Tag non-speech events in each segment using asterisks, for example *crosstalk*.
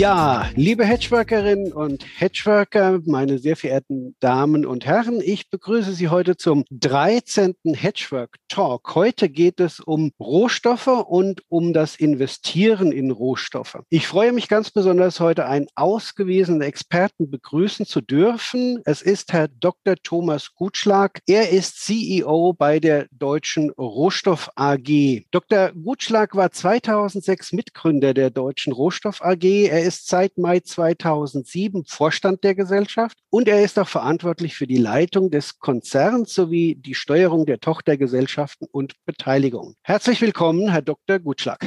Ja, liebe Hedgeworkerinnen und Hedgeworker, meine sehr verehrten Damen und Herren, ich begrüße Sie heute zum 13. Hedgework Talk. Heute geht es um Rohstoffe und um das Investieren in Rohstoffe. Ich freue mich ganz besonders, heute einen ausgewiesenen Experten begrüßen zu dürfen. Es ist Herr Dr. Thomas Gutschlag. Er ist CEO bei der Deutschen Rohstoff AG. Dr. Gutschlag war 2006 Mitgründer der Deutschen Rohstoff AG. Er ist seit Mai 2007 Vorstand der Gesellschaft und er ist auch verantwortlich für die Leitung des Konzerns sowie die Steuerung der Tochtergesellschaften und Beteiligungen. Herzlich willkommen, Herr Dr. Gutschlag.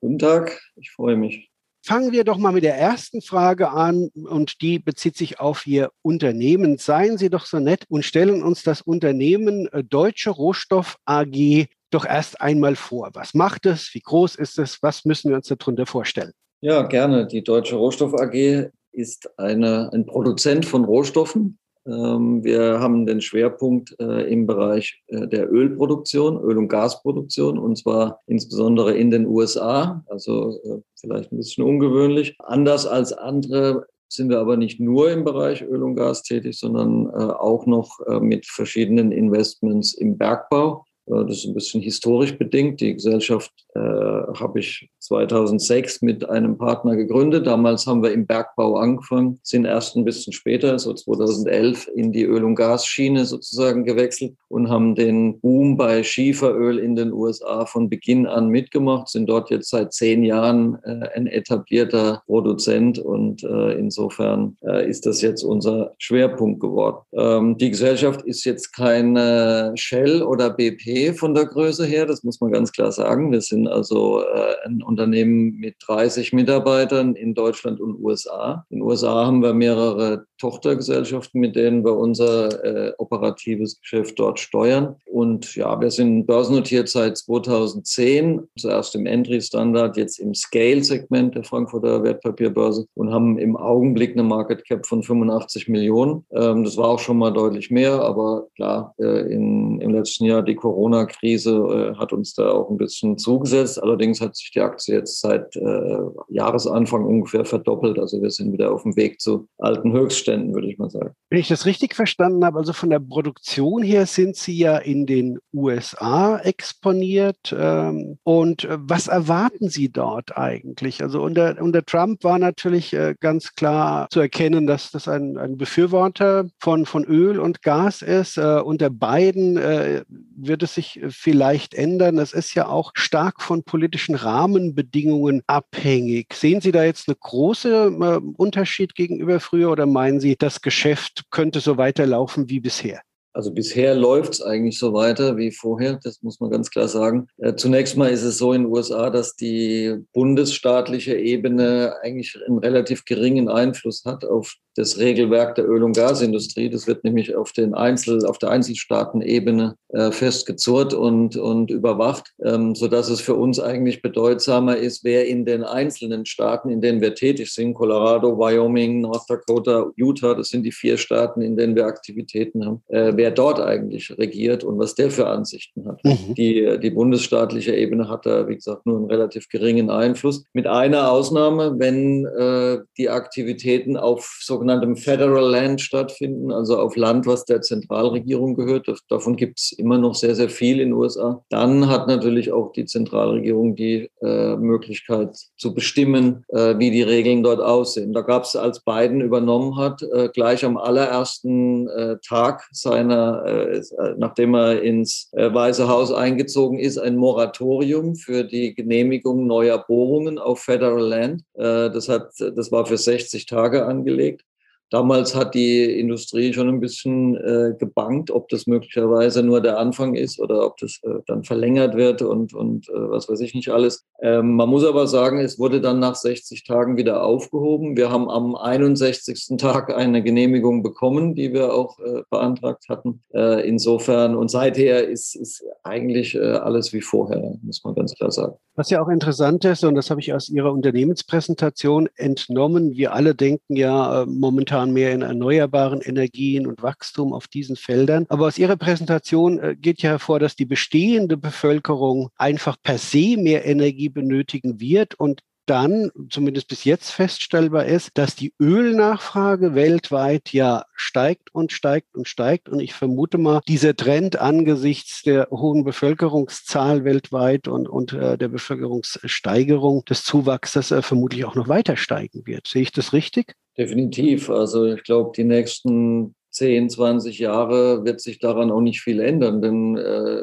Guten Tag, ich freue mich. Fangen wir doch mal mit der ersten Frage an und die bezieht sich auf Ihr Unternehmen. Seien Sie doch so nett und stellen uns das Unternehmen äh, Deutsche Rohstoff AG doch erst einmal vor. Was macht es? Wie groß ist es? Was müssen wir uns darunter vorstellen? Ja, gerne. Die Deutsche Rohstoff AG ist eine, ein Produzent von Rohstoffen. Ähm, wir haben den Schwerpunkt äh, im Bereich äh, der Ölproduktion, Öl- und Gasproduktion, und zwar insbesondere in den USA, also äh, vielleicht ein bisschen ungewöhnlich. Anders als andere sind wir aber nicht nur im Bereich Öl und Gas tätig, sondern auch noch mit verschiedenen Investments im Bergbau. Das ist ein bisschen historisch bedingt. Die Gesellschaft äh, habe ich 2006 mit einem Partner gegründet. Damals haben wir im Bergbau angefangen, sind erst ein bisschen später, so 2011, in die Öl- und Gasschiene sozusagen gewechselt und haben den Boom bei Schieferöl in den USA von Beginn an mitgemacht, sind dort jetzt seit zehn Jahren äh, ein etablierter Produzent und äh, insofern äh, ist das jetzt unser Schwerpunkt geworden. Ähm, die Gesellschaft ist jetzt keine Shell oder BP von der Größe her, das muss man ganz klar sagen. Wir sind also äh, ein Unternehmen mit 30 Mitarbeitern in Deutschland und USA. In den USA haben wir mehrere Tochtergesellschaften, mit denen wir unser äh, operatives Geschäft dort steuern. Und ja, wir sind börsennotiert seit 2010, zuerst im Entry-Standard, jetzt im Scale-Segment der Frankfurter Wertpapierbörse und haben im Augenblick eine Market Cap von 85 Millionen. Ähm, das war auch schon mal deutlich mehr, aber klar, äh, in, im letzten Jahr die Corona-Krise äh, hat uns da auch ein bisschen zugesetzt. Allerdings hat sich die Aktie jetzt seit äh, Jahresanfang ungefähr verdoppelt. Also wir sind wieder auf dem Weg zu alten Höchstständen, würde ich mal sagen. Wenn ich das richtig verstanden habe, also von der Produktion her sind Sie ja in den USA exponiert. Ähm, und äh, was erwarten Sie dort eigentlich? Also unter, unter Trump war natürlich äh, ganz klar zu erkennen, dass das ein, ein Befürworter von, von Öl und Gas ist. Äh, unter Biden äh, wird es sich vielleicht ändern. Es ist ja auch stark von politischen Rahmenbedingungen abhängig. Sehen Sie da jetzt einen großen äh, Unterschied gegenüber früher oder meinen Sie, das Geschäft könnte so weiterlaufen wie bisher? Also bisher läuft es eigentlich so weiter wie vorher, das muss man ganz klar sagen. Äh, zunächst mal ist es so in den USA, dass die bundesstaatliche Ebene eigentlich einen relativ geringen Einfluss hat auf das Regelwerk der Öl- und Gasindustrie. Das wird nämlich auf, den Einzel, auf der Einzelstaatenebene äh, festgezurrt und, und überwacht, ähm, sodass es für uns eigentlich bedeutsamer ist, wer in den einzelnen Staaten, in denen wir tätig sind, Colorado, Wyoming, North Dakota, Utah, das sind die vier Staaten, in denen wir Aktivitäten haben, äh, wer dort eigentlich regiert und was der für Ansichten hat. Mhm. Die, die bundesstaatliche Ebene hat da, wie gesagt, nur einen relativ geringen Einfluss. Mit einer Ausnahme, wenn äh, die Aktivitäten auf sogenanntem Federal Land stattfinden, also auf Land, was der Zentralregierung gehört. Davon gibt es immer noch sehr, sehr viel in den USA. Dann hat natürlich auch die Zentralregierung die äh, Möglichkeit zu bestimmen, äh, wie die Regeln dort aussehen. Da gab es, als Biden übernommen hat, äh, gleich am allerersten äh, Tag seiner äh, äh, nachdem er ins Weiße Haus eingezogen ist, ein Moratorium für die Genehmigung neuer Bohrungen auf Federal Land. das, hat, das war für 60 Tage angelegt. Damals hat die Industrie schon ein bisschen äh, gebankt, ob das möglicherweise nur der Anfang ist oder ob das äh, dann verlängert wird und, und äh, was weiß ich nicht alles. Ähm, man muss aber sagen, es wurde dann nach 60 Tagen wieder aufgehoben. Wir haben am 61. Tag eine Genehmigung bekommen, die wir auch äh, beantragt hatten. Äh, insofern und seither ist, ist eigentlich äh, alles wie vorher, muss man ganz klar sagen. Was ja auch interessant ist, und das habe ich aus Ihrer Unternehmenspräsentation entnommen, wir alle denken ja äh, momentan mehr in erneuerbaren Energien und Wachstum auf diesen Feldern. Aber aus Ihrer Präsentation äh, geht ja hervor, dass die bestehende Bevölkerung einfach per se mehr Energie benötigen wird und dann zumindest bis jetzt feststellbar ist, dass die Ölnachfrage weltweit ja steigt und steigt und steigt. Und ich vermute mal, dieser Trend angesichts der hohen Bevölkerungszahl weltweit und, und äh, der Bevölkerungssteigerung des Zuwachses äh, vermutlich auch noch weiter steigen wird. Sehe ich das richtig? Definitiv. Also ich glaube, die nächsten 10, 20 Jahre wird sich daran auch nicht viel ändern, denn äh,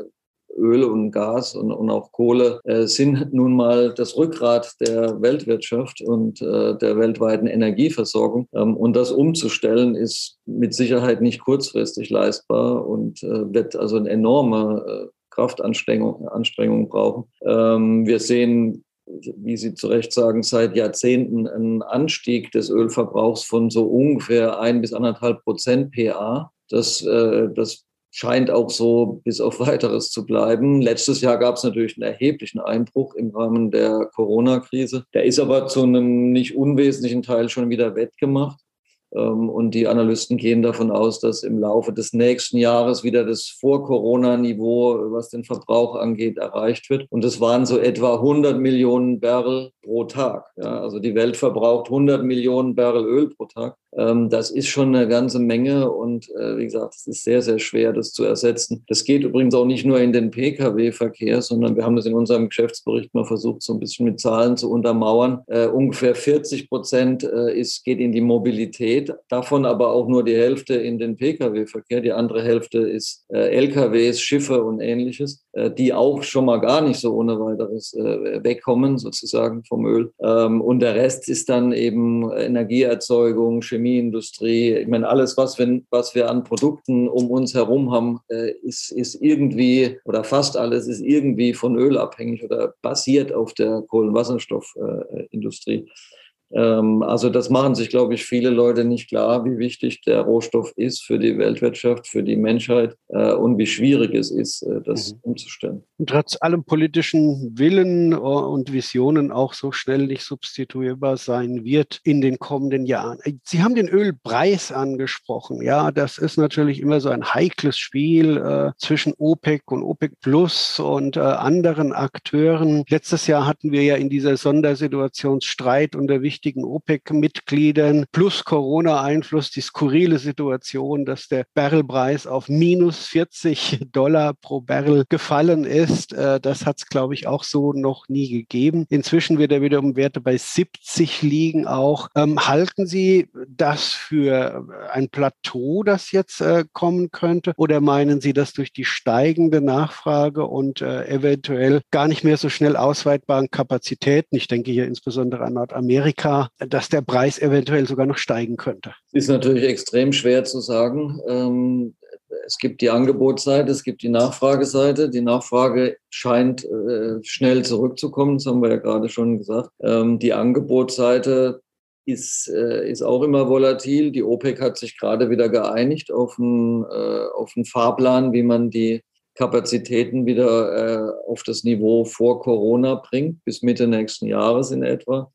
Öl und Gas und, und auch Kohle äh, sind nun mal das Rückgrat der Weltwirtschaft und äh, der weltweiten Energieversorgung. Ähm, und das umzustellen ist mit Sicherheit nicht kurzfristig leistbar und äh, wird also eine enorme äh, Kraftanstrengung Anstrengung brauchen. Ähm, wir sehen wie Sie zu Recht sagen, seit Jahrzehnten einen Anstieg des Ölverbrauchs von so ungefähr ein bis anderthalb Prozent PA. Das, äh, das scheint auch so bis auf weiteres zu bleiben. Letztes Jahr gab es natürlich einen erheblichen Einbruch im Rahmen der Corona-Krise. Der ist aber zu einem nicht unwesentlichen Teil schon wieder wettgemacht. Ähm, und die Analysten gehen davon aus, dass im Laufe des nächsten Jahres wieder das Vor-Corona-Niveau, was den Verbrauch angeht, erreicht wird. Und es waren so etwa 100 Millionen Barrel pro Tag. Ja, also die Welt verbraucht 100 Millionen Barrel Öl pro Tag. Ähm, das ist schon eine ganze Menge und äh, wie gesagt, es ist sehr, sehr schwer, das zu ersetzen. Das geht übrigens auch nicht nur in den Pkw-Verkehr, sondern wir haben das in unserem Geschäftsbericht mal versucht, so ein bisschen mit Zahlen zu untermauern. Äh, ungefähr 40 Prozent äh, geht in die Mobilität, davon aber auch nur die Hälfte in den Pkw-Verkehr. Die andere Hälfte ist äh, LKWs, Schiffe und ähnliches, äh, die auch schon mal gar nicht so ohne weiteres äh, wegkommen, sozusagen vom Öl. Ähm, und der Rest ist dann eben Energieerzeugung, Chemie Chemieindustrie. Ich meine, alles, was wir, was wir an Produkten um uns herum haben, äh, ist, ist irgendwie oder fast alles ist irgendwie von Öl abhängig oder basiert auf der Kohlenwasserstoffindustrie. Ähm, also das machen sich, glaube ich, viele Leute nicht klar, wie wichtig der Rohstoff ist für die Weltwirtschaft, für die Menschheit äh, und wie schwierig es ist, äh, das mhm. umzustellen. Und trotz allem politischen Willen äh, und Visionen auch so schnell nicht substituierbar sein wird in den kommenden Jahren. Sie haben den Ölpreis angesprochen. Ja, das ist natürlich immer so ein heikles Spiel äh, zwischen OPEC und OPEC Plus und äh, anderen Akteuren. Letztes Jahr hatten wir ja in dieser Sondersituation Streit unter wichtigen wichtigen OPEC-Mitgliedern plus Corona-Einfluss die skurrile Situation, dass der Barrelpreis auf minus 40 Dollar pro Barrel gefallen ist. Äh, das hat es, glaube ich, auch so noch nie gegeben. Inzwischen wird er wieder um Werte bei 70 liegen auch. Ähm, halten Sie das für ein Plateau, das jetzt äh, kommen könnte? Oder meinen Sie, dass durch die steigende Nachfrage und äh, eventuell gar nicht mehr so schnell ausweitbaren Kapazitäten, ich denke hier insbesondere an Nordamerika, Amerika, dass der Preis eventuell sogar noch steigen könnte? Ist natürlich extrem schwer zu sagen. Ähm, es gibt die Angebotsseite, es gibt die Nachfrageseite. Die Nachfrage scheint äh, schnell zurückzukommen, das haben wir ja gerade schon gesagt. Ähm, die Angebotsseite ist, äh, ist auch immer volatil. Die OPEC hat sich gerade wieder geeinigt auf einen, äh, auf einen Fahrplan, wie man die Kapazitäten wieder auf das Niveau vor Corona bringt, bis Mitte nächsten Jahres in etwa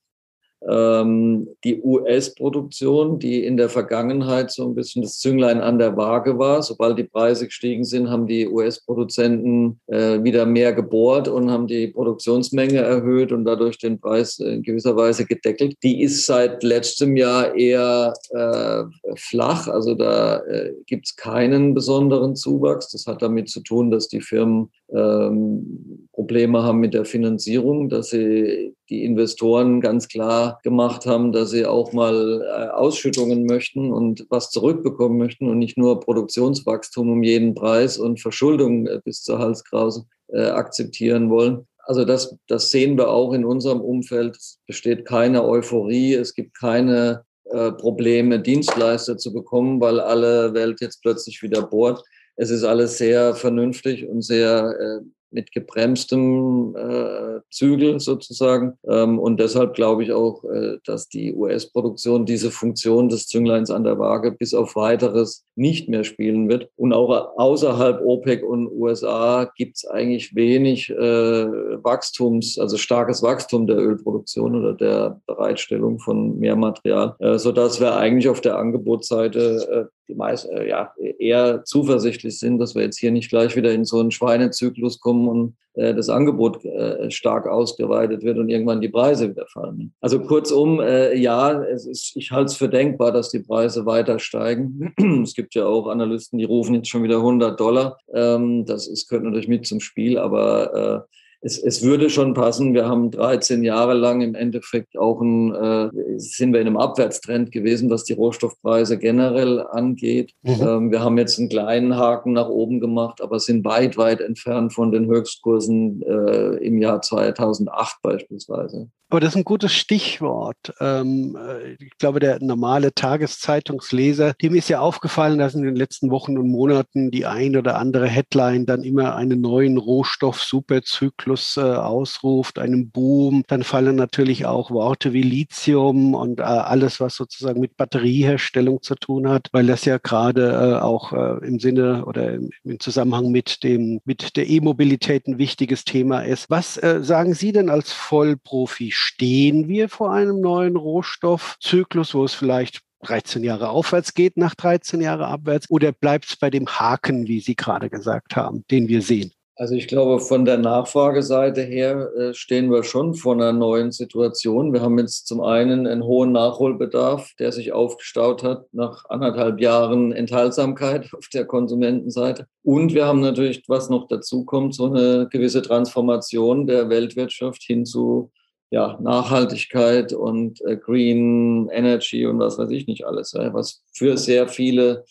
die US-Produktion, die in der Vergangenheit so ein bisschen das Zünglein an der Waage war. Sobald die Preise gestiegen sind, haben die US-Produzenten äh, wieder mehr gebohrt und haben die Produktionsmenge erhöht und dadurch den Preis in gewisser Weise gedeckelt. Die ist seit letztem Jahr eher äh, flach, also da äh, gibt es keinen besonderen Zuwachs. Das hat damit zu tun, dass die Firmen ähm, Probleme haben mit der Finanzierung, dass sie die Investoren ganz klar gemacht haben, dass sie auch mal äh, Ausschüttungen möchten und was zurückbekommen möchten und nicht nur Produktionswachstum um jeden Preis und Verschuldung äh, bis zur Halskrause äh, akzeptieren wollen. Also das, das sehen wir auch in unserem Umfeld. Es besteht keine Euphorie, es gibt keine äh, Probleme, Dienstleister zu bekommen, weil alle Welt jetzt plötzlich wieder bohrt. Es ist alles sehr vernünftig und sehr äh, mit gebremstem äh, Zügel sozusagen. Ähm, und deshalb glaube ich auch, äh, dass die US-Produktion diese Funktion des Züngleins an der Waage bis auf weiteres nicht mehr spielen wird. Und auch außerhalb OPEC und USA gibt es eigentlich wenig äh, Wachstums, also starkes Wachstum der Ölproduktion oder der Bereitstellung von mehr Material, äh, sodass wir eigentlich auf der Angebotsseite äh, die meist, äh, ja, eher zuversichtlich sind, dass wir jetzt hier nicht gleich wieder in so einen Schweinezyklus kommen und äh, das Angebot äh, stark ausgeweitet wird und irgendwann die Preise wieder fallen. Also kurzum, äh, ja, ist, ich halte es für denkbar, dass die Preise weiter steigen. *clears throat* es gibt ja auch Analysten, die rufen jetzt schon wieder 100 Dollar. Ähm, das ist, gehört natürlich mit zum Spiel, aber äh, es, es würde schon passen. Wir haben 13 Jahre lang im Endeffekt auch ein, äh, sind wir in einem Abwärtstrend gewesen, was die Rohstoffpreise generell angeht. Mhm. Ähm, wir haben jetzt einen kleinen Haken nach oben gemacht, aber sind weit, weit entfernt von den Höchstkursen äh, im Jahr 2008 beispielsweise. Aber das ist ein gutes Stichwort. Ähm, äh, ich glaube, der normale Tageszeitungsleser, dem ist ja aufgefallen, dass in den letzten Wochen und Monaten die ein oder andere Headline dann immer einen neuen Rohstoff-Superzyklus äh, ausruft, einen Boom. Dann fallen natürlich auch Worte wie Lithium und äh, alles, was sozusagen mit Batterieherstellung zu tun hat, weil das ja gerade auch im Sinne oder im Zusammenhang mit dem mit der E-Mobilität ein wichtiges Thema ist. Was sagen Sie denn als Vollprofi? stehen wir vor einem neuen Rohstoffzyklus, wo es vielleicht 13 Jahre aufwärts geht nach 13 Jahre abwärts? Oder bleibt es bei dem Haken, wie Sie gerade gesagt haben, den wir sehen? Also ich glaube, von der Nachfrageseite her äh, stehen wir schon vor einer neuen Situation. Wir haben jetzt zum einen einen hohen Nachholbedarf, der sich aufgestaut hat nach anderthalb Jahren Enthaltsamkeit auf der Konsumentenseite. Und wir haben natürlich, was noch dazu kommt, so eine gewisse Transformation der Weltwirtschaft hin zu ja, Nachhaltigkeit und äh, Green Energy und was weiß ich nicht alles, was für sehr viele,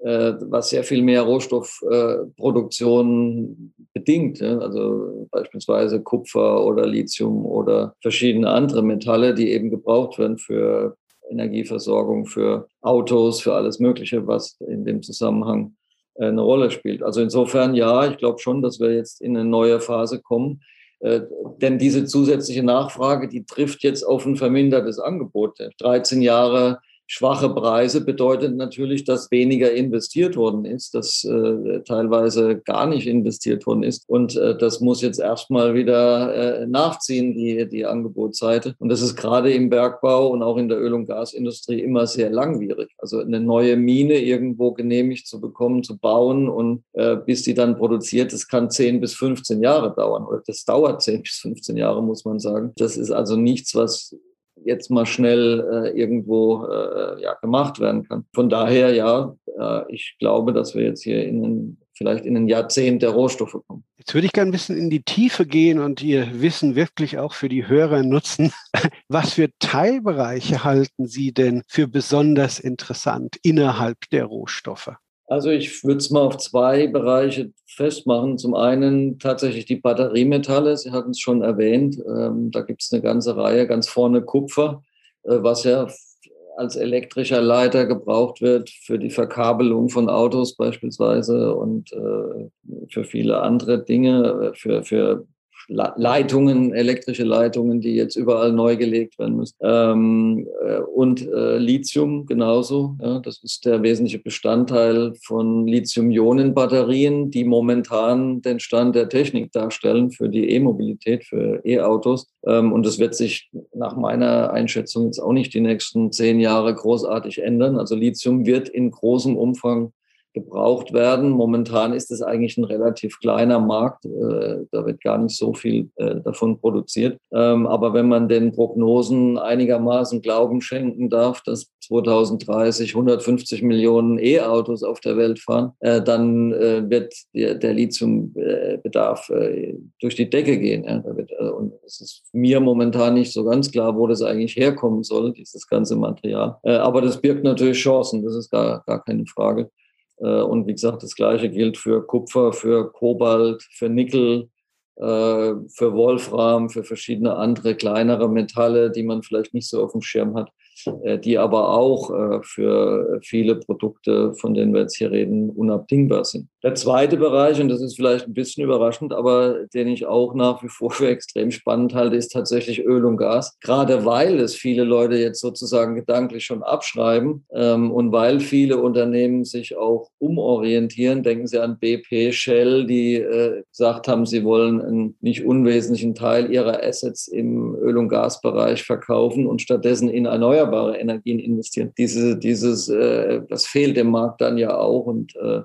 was sehr viel mehr Rohstoffproduktion äh, bedingt. Also beispielsweise Kupfer oder Lithium oder verschiedene andere Metalle, die eben gebraucht werden für Energieversorgung, für Autos, für alles Mögliche, was in dem Zusammenhang äh, eine Rolle spielt. Also insofern ja, ich glaube schon, dass wir jetzt in eine neue Phase kommen äh, denn diese zusätzliche Nachfrage, die trifft jetzt auf ein vermindertes Angebot. 13 Jahre schwache Preise bedeutet natürlich, dass weniger investiert worden ist, dass äh, teilweise gar nicht investiert worden ist. Und äh, das muss jetzt erstmal wieder äh, nachziehen, die, die Angebotsseite. Und das ist gerade im Bergbau und auch in der Öl- und Gasindustrie immer sehr langwierig. Also eine neue Mine irgendwo genehmigt zu bekommen, zu bauen und äh, bis sie dann produziert, das kann 10 bis 15 Jahre dauern. Oder das dauert 10 *laughs* bis 15 Jahre, muss man sagen. Das ist also nichts, was jetzt mal schnell äh, irgendwo äh, ja, gemacht werden kann. Von daher, ja, äh, ich glaube, dass wir jetzt hier in vielleicht in ein Jahrzehnt der Rohstoffe kommen. Jetzt würde ich gerne ein bisschen in die Tiefe gehen und Ihr Wissen wirklich auch für die Hörer nutzen. *laughs* Was für Teilbereiche halten Sie denn für besonders interessant innerhalb der Rohstoffe? Also ich würde es mal auf zwei Bereiche festmachen. Zum einen tatsächlich die Batteriemetalle, Sie hatten es schon erwähnt. Ähm, da gibt es eine ganze Reihe, ganz vorne Kupfer, äh, was ja als elektrischer Leiter gebraucht wird für die Verkabelung von Autos beispielsweise und äh, für viele andere Dinge, äh, für, für Leitungen, elektrische Leitungen, die jetzt überall neu gelegt werden müssen. Ähm, äh, und äh, Lithium genauso. Ja, das ist der wesentliche Bestandteil von Lithium-Ionen-Batterien, die momentan den Stand der Technik darstellen für die E-Mobilität, für E-Autos. Ähm, und das wird sich nach meiner Einschätzung jetzt auch nicht die nächsten zehn Jahre großartig ändern. Also Lithium wird in großem Umfang gebraucht werden. Momentan ist es eigentlich ein relativ kleiner Markt. Äh, da wird gar nicht so viel äh, davon produziert. Ähm, aber wenn man den Prognosen einigermaßen Glauben schenken darf, dass 2030 150 Millionen E-Autos auf der Welt fahren, äh, dann wird der Lithiumbedarf durch die Decke gehen. Und es ist mir momentan nicht so ganz klar, wo das eigentlich herkommen soll, dieses ganze Material. Aber das birgt natürlich Chancen, das ist gar, gar keine Frage. Äh, und wie gesagt, das Gleiche gilt für Kupfer, für Kobalt, für Nickel, äh, für Wolfram, für verschiedene andere kleinere Metalle, die man vielleicht nicht so auf dem Schirm hat. Äh, die aber auch äh, für viele Produkte, von denen wir jetzt hier reden, unabdingbar sind. Der zweite Bereich, und das ist vielleicht ein bisschen überraschend, aber den ich auch nach wie vor für extrem spannend halte, ist tatsächlich Öl und Gas. Gerade weil es viele Leute jetzt sozusagen gedanklich schon abschreiben ähm, und weil viele Unternehmen sich auch umorientieren, denken Sie an BP, Shell, die äh, gesagt haben, sie wollen einen nicht unwesentlichen Teil ihrer Assets im Öl- und Gasbereich verkaufen und stattdessen in erneuerbare Energien investieren. Diese, dieses, äh, das fehlt dem Markt dann ja auch und äh,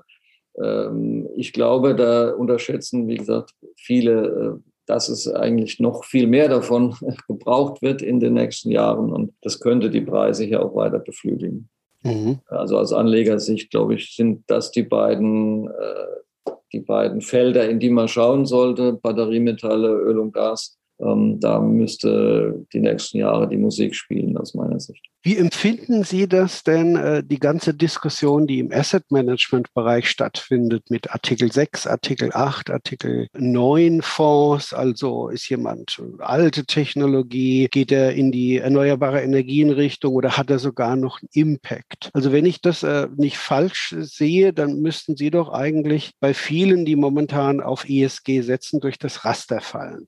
ähm, ich glaube, da unterschätzen, wie gesagt, viele, äh, dass es eigentlich noch viel mehr davon *laughs* gebraucht wird in den nächsten Jahren und das könnte die Preise hier auch weiter beflügeln. Mhm. Also aus Anlegersicht, glaube ich, sind das die beiden, äh, die beiden Felder, in die man schauen sollte, Batteriemetalle, Öl und Gas. Ähm, da müsste die nächsten Jahre die Musik spielen, aus meiner Sicht. Wie empfinden Sie das denn, äh, die ganze Diskussion, die im Asset Management Bereich stattfindet, mit Artikel 6, Artikel 8, Artikel 9 Fonds? Also ist jemand alte Technologie, geht er in die erneuerbare Energienrichtung oder hat er sogar noch einen Impact? Also wenn ich das äh, nicht falsch sehe, dann müssten Sie doch eigentlich bei vielen, die momentan auf ESG setzen, durch das Raster fallen.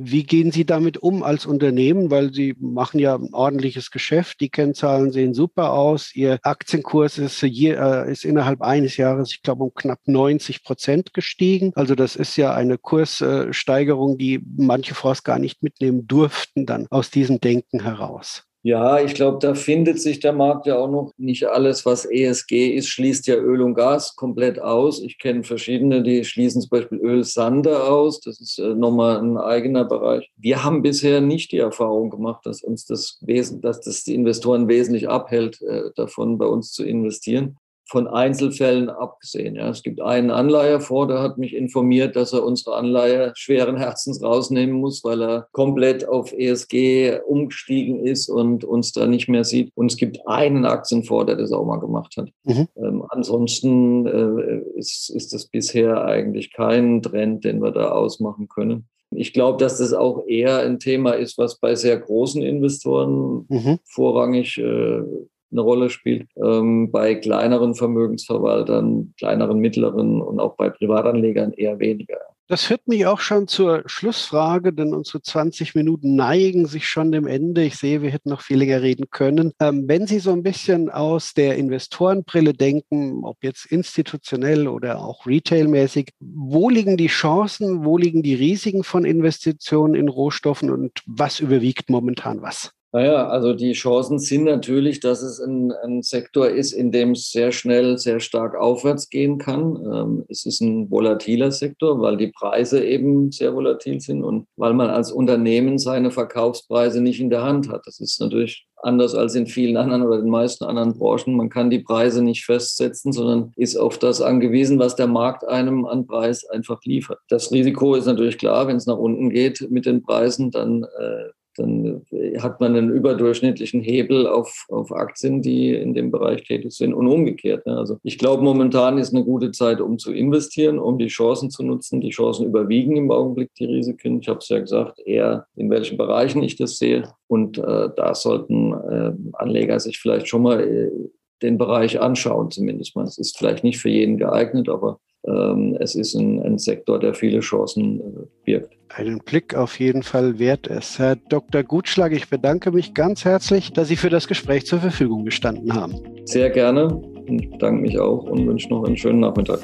Wie gehen Sie damit um als Unternehmen? Weil Sie machen ja ein ordentliches Geschäft. Die Kennzahlen sehen super aus. Ihr Aktienkurs ist, je, äh, ist innerhalb eines Jahres, ich glaube, um knapp 90 Prozent gestiegen. Also das ist ja eine Kurssteigerung, die manche Fonds gar nicht mitnehmen durften dann aus diesem Denken heraus. Ja, ich glaube, da findet sich der Markt ja auch noch. Nicht alles, was ESG ist, schließt ja Öl und Gas komplett aus. Ich kenne verschiedene, die schließen zum Beispiel Ölsande aus. Das ist äh, nochmal ein eigener Bereich. Wir haben bisher nicht die Erfahrung gemacht, dass uns das Wesen, dass das die Investoren wesentlich abhält, äh, davon bei uns zu investieren von Einzelfällen abgesehen. Ja. Es gibt einen Anleiher vor, der hat mich informiert, dass er unsere Anleihe schweren Herzens rausnehmen muss, weil er komplett auf ESG umgestiegen ist und uns da nicht mehr sieht. Und es gibt einen Aktienfonds, der das auch mal gemacht hat. Mhm. Ähm, ansonsten äh, ist, ist das bisher eigentlich kein Trend, den wir da ausmachen können. Ich glaube, dass das auch eher ein Thema ist, was bei sehr großen Investoren mhm. vorrangig äh, eine Rolle spielt. Ähm, bei kleineren Vermögensverwaltern, kleineren, mittleren und auch bei Privatanlegern eher weniger. Das führt mich auch schon zur Schlussfrage, denn unsere 20 Minuten neigen sich schon dem Ende. Ich sehe, wir hätten noch viel länger reden können. Ähm, wenn Sie so ein bisschen aus der Investorenbrille denken, ob jetzt institutionell oder auch retailmäßig, wo liegen die Chancen, wo liegen die Risiken von Investitionen in Rohstoffen und was überwiegt momentan was? Naja, also die Chancen sind natürlich, dass es ein, ein, Sektor ist, in dem es sehr schnell, sehr stark aufwärts gehen kann. Ähm, es ist ein volatiler Sektor, weil die Preise eben sehr volatil sind und weil man als Unternehmen seine Verkaufspreise nicht in der Hand hat. Das ist natürlich anders als in vielen anderen oder den meisten anderen Branchen. Man kann die Preise nicht festsetzen, sondern ist auf das angewiesen, was der Markt einem an Preis einfach liefert. Das Risiko ist natürlich klar, wenn es nach unten geht mit den Preisen, dann äh, dann äh, hat man einen überdurchschnittlichen Hebel auf, auf Aktien, die in dem Bereich tätig sind und umgekehrt. Ne? Also ich glaube, momentan ist eine gute Zeit, um zu investieren, um die Chancen zu nutzen. Die Chancen überwiegen im Augenblick die Risiken. Ich habe es ja gesagt, eher in welchen Bereichen ich das sehe. Und äh, da sollten äh, Anleger sich vielleicht schon mal äh, den Bereich anschauen, zumindest mal. Es ist vielleicht nicht für jeden geeignet, aber ähm, es ist ein, ein, Sektor, der viele Chancen äh, birgt. Einen Blick auf jeden Fall wert es. Herr Dr. Gutschlag, ich bedanke mich ganz herzlich, dass Sie für das Gespräch zur Verfügung gestanden haben. Sehr gerne. Ich bedanke mich auch und wünsche noch einen schönen Nachmittag.